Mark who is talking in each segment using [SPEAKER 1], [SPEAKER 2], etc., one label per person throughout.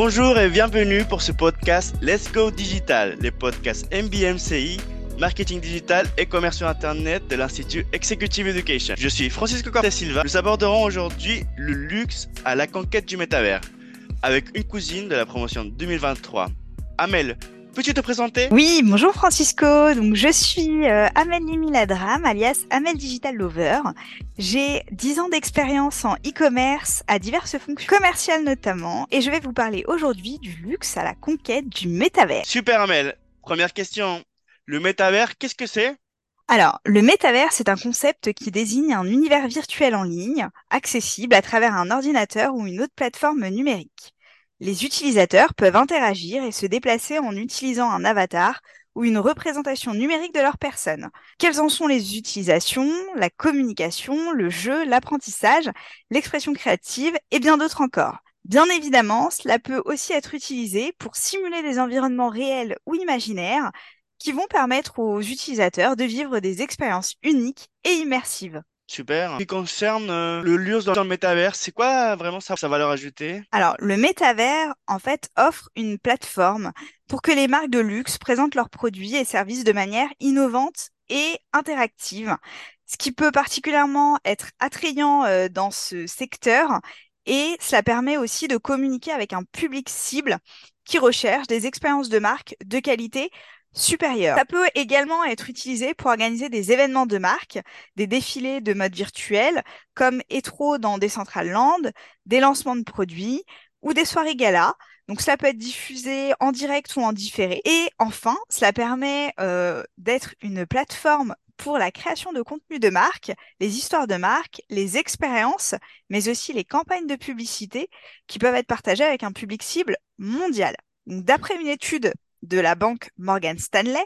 [SPEAKER 1] Bonjour et bienvenue pour ce podcast Let's Go Digital, le podcast MBMCI, marketing digital et commerce sur Internet de l'Institut Executive Education. Je suis Francisco Cortés Silva. Nous aborderons aujourd'hui le luxe à la conquête du métavers avec une cousine de la promotion 2023. Amel, Peux-tu te présenter?
[SPEAKER 2] Oui, bonjour Francisco. Donc je suis euh, Amélie Miladram, alias Amel Digital Lover. J'ai 10 ans d'expérience en e-commerce à diverses fonctions commerciales notamment et je vais vous parler aujourd'hui du luxe à la conquête du métavers.
[SPEAKER 1] Super Amel. Première question. Le métavers, qu'est-ce que c'est?
[SPEAKER 2] Alors, le métavers, c'est un concept qui désigne un univers virtuel en ligne, accessible à travers un ordinateur ou une autre plateforme numérique. Les utilisateurs peuvent interagir et se déplacer en utilisant un avatar ou une représentation numérique de leur personne. Quelles en sont les utilisations, la communication, le jeu, l'apprentissage, l'expression créative et bien d'autres encore? Bien évidemment, cela peut aussi être utilisé pour simuler des environnements réels ou imaginaires qui vont permettre aux utilisateurs de vivre des expériences uniques et immersives.
[SPEAKER 1] Super. Ce qui concerne euh, le luxe dans le métavers, c'est quoi vraiment sa, sa valeur ajoutée?
[SPEAKER 2] Alors, le métavers, en fait, offre une plateforme pour que les marques de luxe présentent leurs produits et services de manière innovante et interactive, ce qui peut particulièrement être attrayant euh, dans ce secteur et cela permet aussi de communiquer avec un public cible qui recherche des expériences de marque de qualité supérieur. Ça peut également être utilisé pour organiser des événements de marque, des défilés de mode virtuel, comme Etro dans Decentraland, des lancements de produits ou des soirées gala. Donc cela peut être diffusé en direct ou en différé. Et enfin, cela permet euh, d'être une plateforme pour la création de contenu de marque, les histoires de marque, les expériences, mais aussi les campagnes de publicité qui peuvent être partagées avec un public cible mondial. D'après une étude de la banque Morgan Stanley,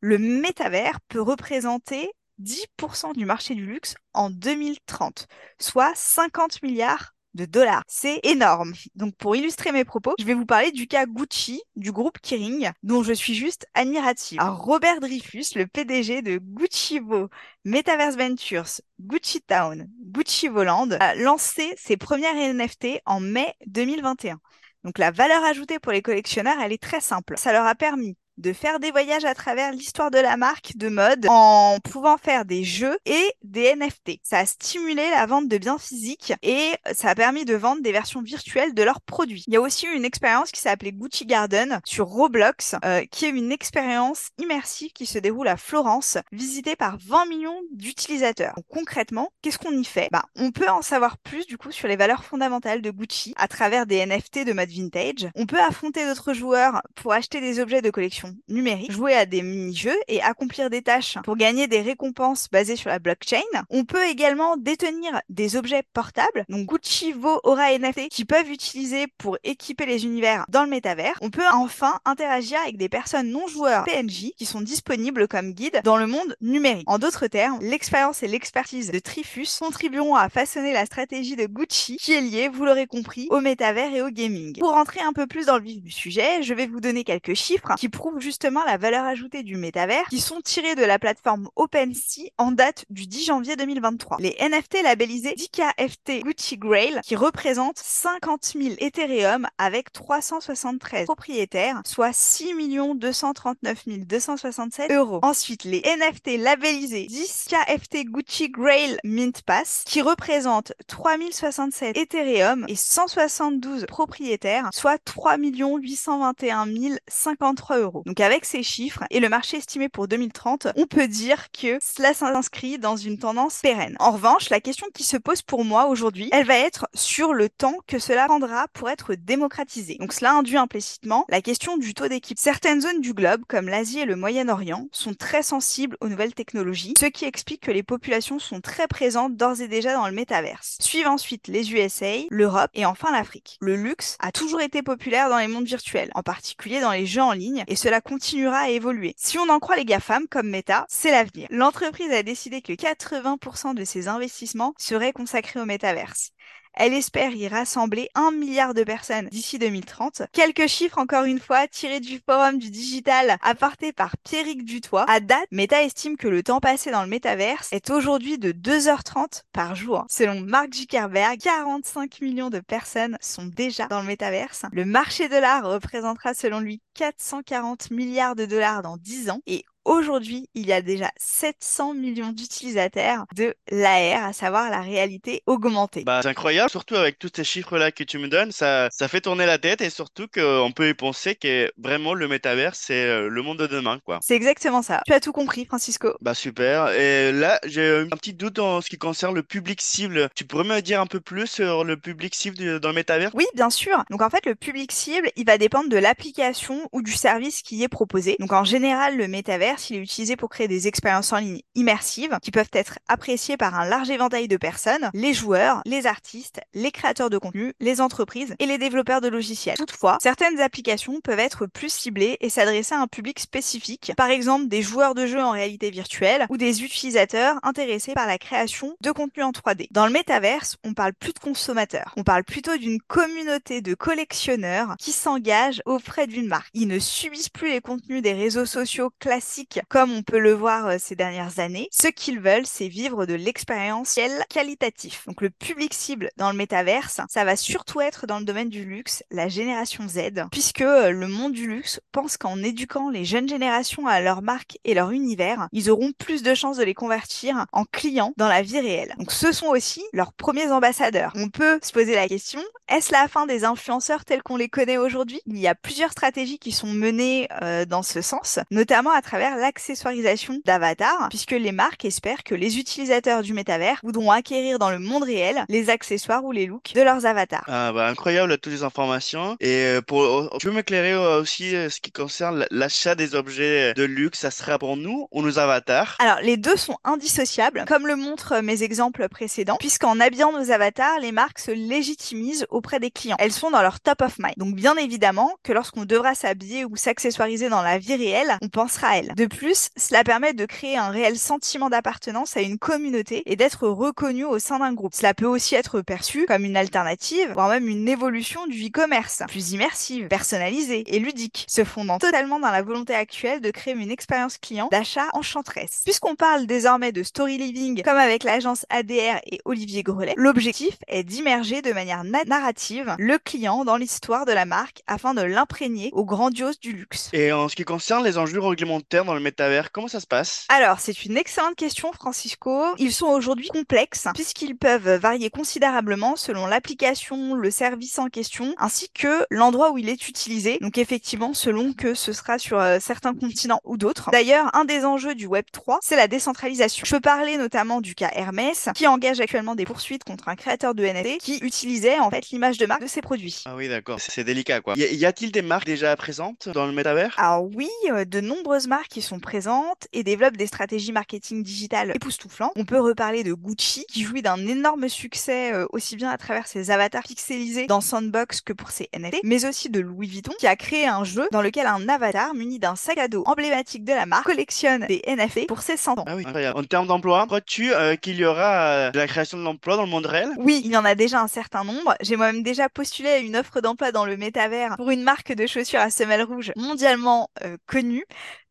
[SPEAKER 2] le métavers peut représenter 10% du marché du luxe en 2030, soit 50 milliards de dollars. C'est énorme. Donc pour illustrer mes propos, je vais vous parler du cas Gucci du groupe Kering, dont je suis juste admirative. Robert Dreyfus, le PDG de Gucci Vo, Metaverse Ventures, Gucci Town, Gucci Voland, a lancé ses premières NFT en mai 2021. Donc la valeur ajoutée pour les collectionneurs, elle est très simple. Ça leur a permis de faire des voyages à travers l'histoire de la marque de mode en pouvant faire des jeux et des NFT. Ça a stimulé la vente de biens physiques et ça a permis de vendre des versions virtuelles de leurs produits. Il y a aussi une expérience qui s'appelait Gucci Garden sur Roblox, euh, qui est une expérience immersive qui se déroule à Florence, visitée par 20 millions d'utilisateurs. Concrètement, qu'est-ce qu'on y fait? Bah, On peut en savoir plus du coup sur les valeurs fondamentales de Gucci à travers des NFT de mode vintage. On peut affronter d'autres joueurs pour acheter des objets de collection numérique, jouer à des mini-jeux et accomplir des tâches pour gagner des récompenses basées sur la blockchain. On peut également détenir des objets portables, donc Gucci, Vo, Aura NFT, qui peuvent utiliser pour équiper les univers dans le métavers. On peut enfin interagir avec des personnes non joueurs PNJ qui sont disponibles comme guides dans le monde numérique. En d'autres termes, l'expérience et l'expertise de Trifus contribueront à façonner la stratégie de Gucci qui est liée, vous l'aurez compris, au métavers et au gaming. Pour rentrer un peu plus dans le vif du sujet, je vais vous donner quelques chiffres qui prouvent justement la valeur ajoutée du métavers qui sont tirés de la plateforme OpenSea en date du 10 janvier 2023. Les NFT labellisés DKFT Gucci Grail qui représentent 50 000 Ethereum avec 373 propriétaires, soit 6 239 267 euros. Ensuite, les NFT labellisés 10 KFT Gucci Grail Mint Pass qui représentent 3067 Ethereum et 172 propriétaires, soit 3 821 053 euros. Donc avec ces chiffres et le marché estimé pour 2030, on peut dire que cela s'inscrit dans une tendance pérenne. En revanche, la question qui se pose pour moi aujourd'hui, elle va être sur le temps que cela prendra pour être démocratisé. Donc cela induit implicitement la question du taux d'équipe. Certaines zones du globe, comme l'Asie et le Moyen-Orient, sont très sensibles aux nouvelles technologies, ce qui explique que les populations sont très présentes d'ores et déjà dans le métaverse. Suivent ensuite les USA, l'Europe et enfin l'Afrique. Le luxe a toujours été populaire dans les mondes virtuels, en particulier dans les jeux en ligne, et cela continuera à évoluer. Si on en croit les GAFAM comme Meta, c'est l'avenir. L'entreprise a décidé que 80% de ses investissements seraient consacrés au métaverse. Elle espère y rassembler un milliard de personnes d'ici 2030. Quelques chiffres encore une fois tirés du forum du digital apporté par Pierrick Dutoit. À date, Meta estime que le temps passé dans le métaverse est aujourd'hui de 2h30 par jour. Selon Mark Zuckerberg, 45 millions de personnes sont déjà dans le métaverse. Le marché de l'art représentera selon lui 440 milliards de dollars dans 10 ans et Aujourd'hui, il y a déjà 700 millions d'utilisateurs de l'AR, à savoir la réalité augmentée.
[SPEAKER 1] Bah, c'est incroyable, surtout avec tous ces chiffres-là que tu me donnes, ça, ça fait tourner la tête et surtout qu'on peut y penser que vraiment le métavers, c'est euh, le monde de demain, quoi.
[SPEAKER 2] C'est exactement ça. Tu as tout compris, Francisco.
[SPEAKER 1] Bah, super. Et là, j'ai un petit doute en ce qui concerne le public cible. Tu pourrais me dire un peu plus sur le public cible dans le métavers?
[SPEAKER 2] Oui, bien sûr. Donc en fait, le public cible, il va dépendre de l'application ou du service qui est proposé. Donc en général, le métavers, il est utilisé pour créer des expériences en ligne immersives qui peuvent être appréciées par un large éventail de personnes, les joueurs, les artistes, les créateurs de contenu, les entreprises et les développeurs de logiciels. Toutefois, certaines applications peuvent être plus ciblées et s'adresser à un public spécifique, par exemple des joueurs de jeux en réalité virtuelle ou des utilisateurs intéressés par la création de contenu en 3D. Dans le métaverse, on parle plus de consommateurs, on parle plutôt d'une communauté de collectionneurs qui s'engagent auprès d'une marque. Ils ne subissent plus les contenus des réseaux sociaux classiques comme on peut le voir euh, ces dernières années. Ce qu'ils veulent, c'est vivre de l'expérientiel qualitatif. Donc le public cible dans le métaverse, ça va surtout être dans le domaine du luxe, la génération Z, puisque euh, le monde du luxe pense qu'en éduquant les jeunes générations à leur marque et leur univers, ils auront plus de chances de les convertir en clients dans la vie réelle. Donc ce sont aussi leurs premiers ambassadeurs. On peut se poser la question, est-ce la fin des influenceurs tels qu'on les connaît aujourd'hui? Il y a plusieurs stratégies qui sont menées euh, dans ce sens, notamment à travers l'accessoirisation d'avatars, puisque les marques espèrent que les utilisateurs du métavers voudront acquérir dans le monde réel les accessoires ou les looks de leurs avatars.
[SPEAKER 1] Ah bah incroyable toutes les informations. Et euh, pour, euh, tu peux m'éclairer euh, aussi ce qui concerne l'achat des objets de luxe, ça sera pour nous ou nos avatars?
[SPEAKER 2] Alors les deux sont indissociables, comme le montrent mes exemples précédents, puisqu'en habillant nos avatars, les marques se légitimisent auprès des clients. Elles sont dans leur top of mind. Donc bien évidemment que lorsqu'on devra s'habiller ou s'accessoiriser dans la vie réelle, on pensera à elle. De plus, cela permet de créer un réel sentiment d'appartenance à une communauté et d'être reconnu au sein d'un groupe. Cela peut aussi être perçu comme une alternative, voire même une évolution du e-commerce, plus immersive, personnalisée et ludique, se fondant totalement dans la volonté actuelle de créer une expérience client d'achat enchanteresse. Puisqu'on parle désormais de story living comme avec l'agence ADR et Olivier Grelet, l'objectif est d'immerger de manière narrative le client dans l'histoire de la marque afin de l'imprégner au grandiose du luxe.
[SPEAKER 1] Et en ce qui concerne les enjeux réglementaires le métavers Comment ça se passe?
[SPEAKER 2] Alors, c'est une excellente question, Francisco. Ils sont aujourd'hui complexes puisqu'ils peuvent varier considérablement selon l'application, le service en question, ainsi que l'endroit où il est utilisé. Donc effectivement, selon que ce sera sur euh, certains continents ou d'autres. D'ailleurs, un des enjeux du Web 3, c'est la décentralisation. Je peux parler notamment du cas Hermès, qui engage actuellement des poursuites contre un créateur de NFT qui utilisait en fait l'image de marque de ses produits.
[SPEAKER 1] Ah oui, d'accord. C'est délicat, quoi. Y a-t-il des marques déjà présentes dans le métavers?
[SPEAKER 2] Alors oui, euh, de nombreuses marques qui sont présentes et développent des stratégies marketing digitales époustouflantes. On peut reparler de Gucci qui jouit d'un énorme succès euh, aussi bien à travers ses avatars pixelisés dans Sandbox que pour ses NFT, mais aussi de Louis Vuitton qui a créé un jeu dans lequel un avatar muni d'un sac à dos emblématique de la marque collectionne des NFT pour ses 100 ans.
[SPEAKER 1] Ah oui, incroyable. En termes d'emploi, crois-tu euh, qu'il y aura euh, de la création de l'emploi dans le monde réel?
[SPEAKER 2] Oui, il y en a déjà un certain nombre. J'ai moi-même déjà postulé à une offre d'emploi dans le métavers pour une marque de chaussures à semelles rouges mondialement connue,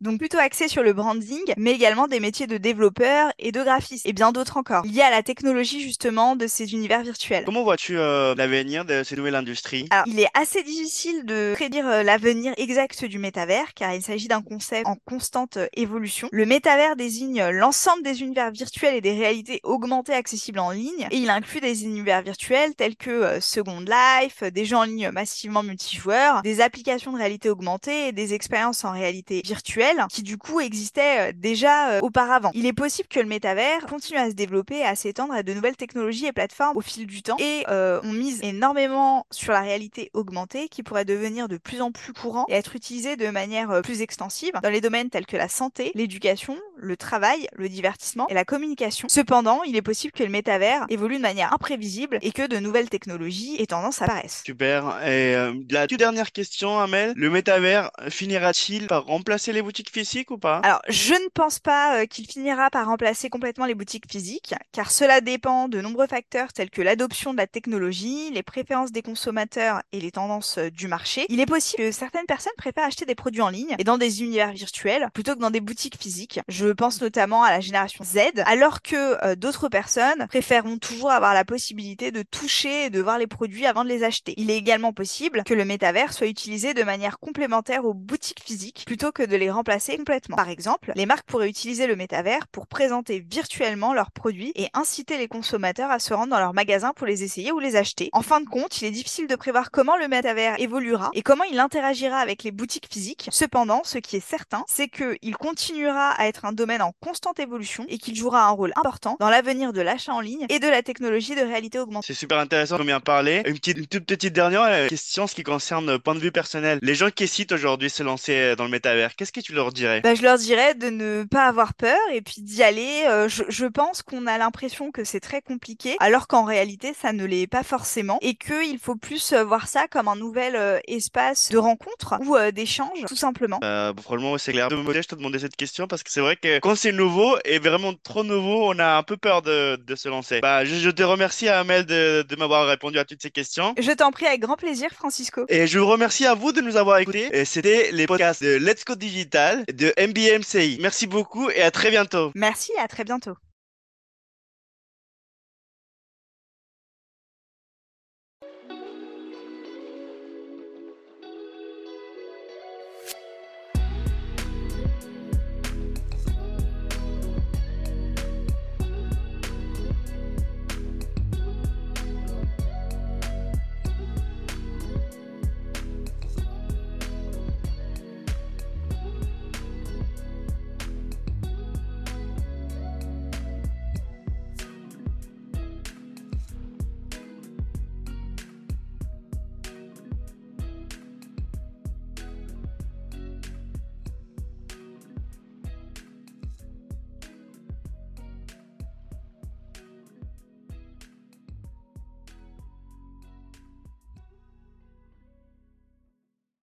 [SPEAKER 2] donc plutôt axée sur le branding, mais également des métiers de développeur et de graphiste, et bien d'autres encore, liés à la technologie justement de ces univers virtuels.
[SPEAKER 1] Comment vois-tu euh, l'avenir de ces nouvelles industries
[SPEAKER 2] Alors, il est assez difficile de prédire euh, l'avenir exact du métavers, car il s'agit d'un concept en constante euh, évolution. Le métavers désigne l'ensemble des univers virtuels et des réalités augmentées accessibles en ligne, et il inclut des univers virtuels tels que Second Life, des jeux en ligne massivement multijoueurs, des applications de réalité augmentée et des expériences en réalité virtuelle, qui du coup existaient déjà euh, auparavant. Il est possible que le métavers continue à se développer à s'étendre à de nouvelles technologies et plateformes au fil du temps et euh, on mise énormément sur la réalité augmentée qui pourrait devenir de plus en plus courant et être utilisée de manière euh, plus extensive dans les domaines tels que la santé, l'éducation, le travail, le divertissement et la communication. Cependant, il est possible que le métavers évolue de manière imprévisible et que de nouvelles technologies et tendances apparaissent.
[SPEAKER 1] Super. Et la toute dernière question, Amel, le métavers finira-t-il par remplacer les boutiques physiques ou pas?
[SPEAKER 2] Alors, je ne pense pas euh, qu'il finira par remplacer complètement les boutiques physiques, car cela dépend de nombreux facteurs tels que l'adoption de la technologie, les préférences des consommateurs et les tendances euh, du marché. Il est possible que certaines personnes préfèrent acheter des produits en ligne et dans des univers virtuels plutôt que dans des boutiques physiques. Je pense notamment à la génération Z, alors que euh, d'autres personnes préféreront toujours avoir la possibilité de toucher et de voir les produits avant de les acheter. Il est également possible que le métavers soit utilisé de manière complémentaire aux boutiques physiques plutôt que de les remplacer Par exemple, les marques pourraient utiliser le métavers pour présenter virtuellement leurs produits et inciter les consommateurs à se rendre dans leur magasin pour les essayer ou les acheter. En fin de compte, il est difficile de prévoir comment le métavers évoluera et comment il interagira avec les boutiques physiques. Cependant, ce qui est certain, c'est qu'il continuera à être un domaine en constante évolution et qu'il jouera un rôle important dans l'avenir de l'achat en ligne et de la technologie de réalité augmentée.
[SPEAKER 1] C'est super intéressant comme bien parlé. Une, petite, une toute petite dernière euh, question, ce qui concerne le point de vue personnel. Les gens qui hésitent aujourd'hui se lancer euh, dans le métavers, qu'est-ce que tu leur dirais?
[SPEAKER 2] Bah, Je leur dirais de ne pas avoir peur et puis d'y aller. Euh, je, je pense qu'on a l'impression que c'est très compliqué, alors qu'en réalité, ça ne l'est pas forcément et qu'il faut plus euh, voir ça comme un nouvel euh, espace de rencontre ou euh, d'échange, tout simplement.
[SPEAKER 1] Euh, probablement, c'est clair. De mon côté, je te demandais cette question parce que c'est vrai que quand c'est nouveau et vraiment trop nouveau, on a un peu peur de, de se lancer. Bah, je, je te remercie, Amel, de, de m'avoir répondu à toutes ces questions.
[SPEAKER 2] Je t'en prie avec grand plaisir, Francisco.
[SPEAKER 1] Et je vous remercie à vous de nous avoir écoutés. Et C'était les podcasts de Let's Go Digital de MBMCI. Merci beaucoup et à très bientôt.
[SPEAKER 2] Merci et à très bientôt.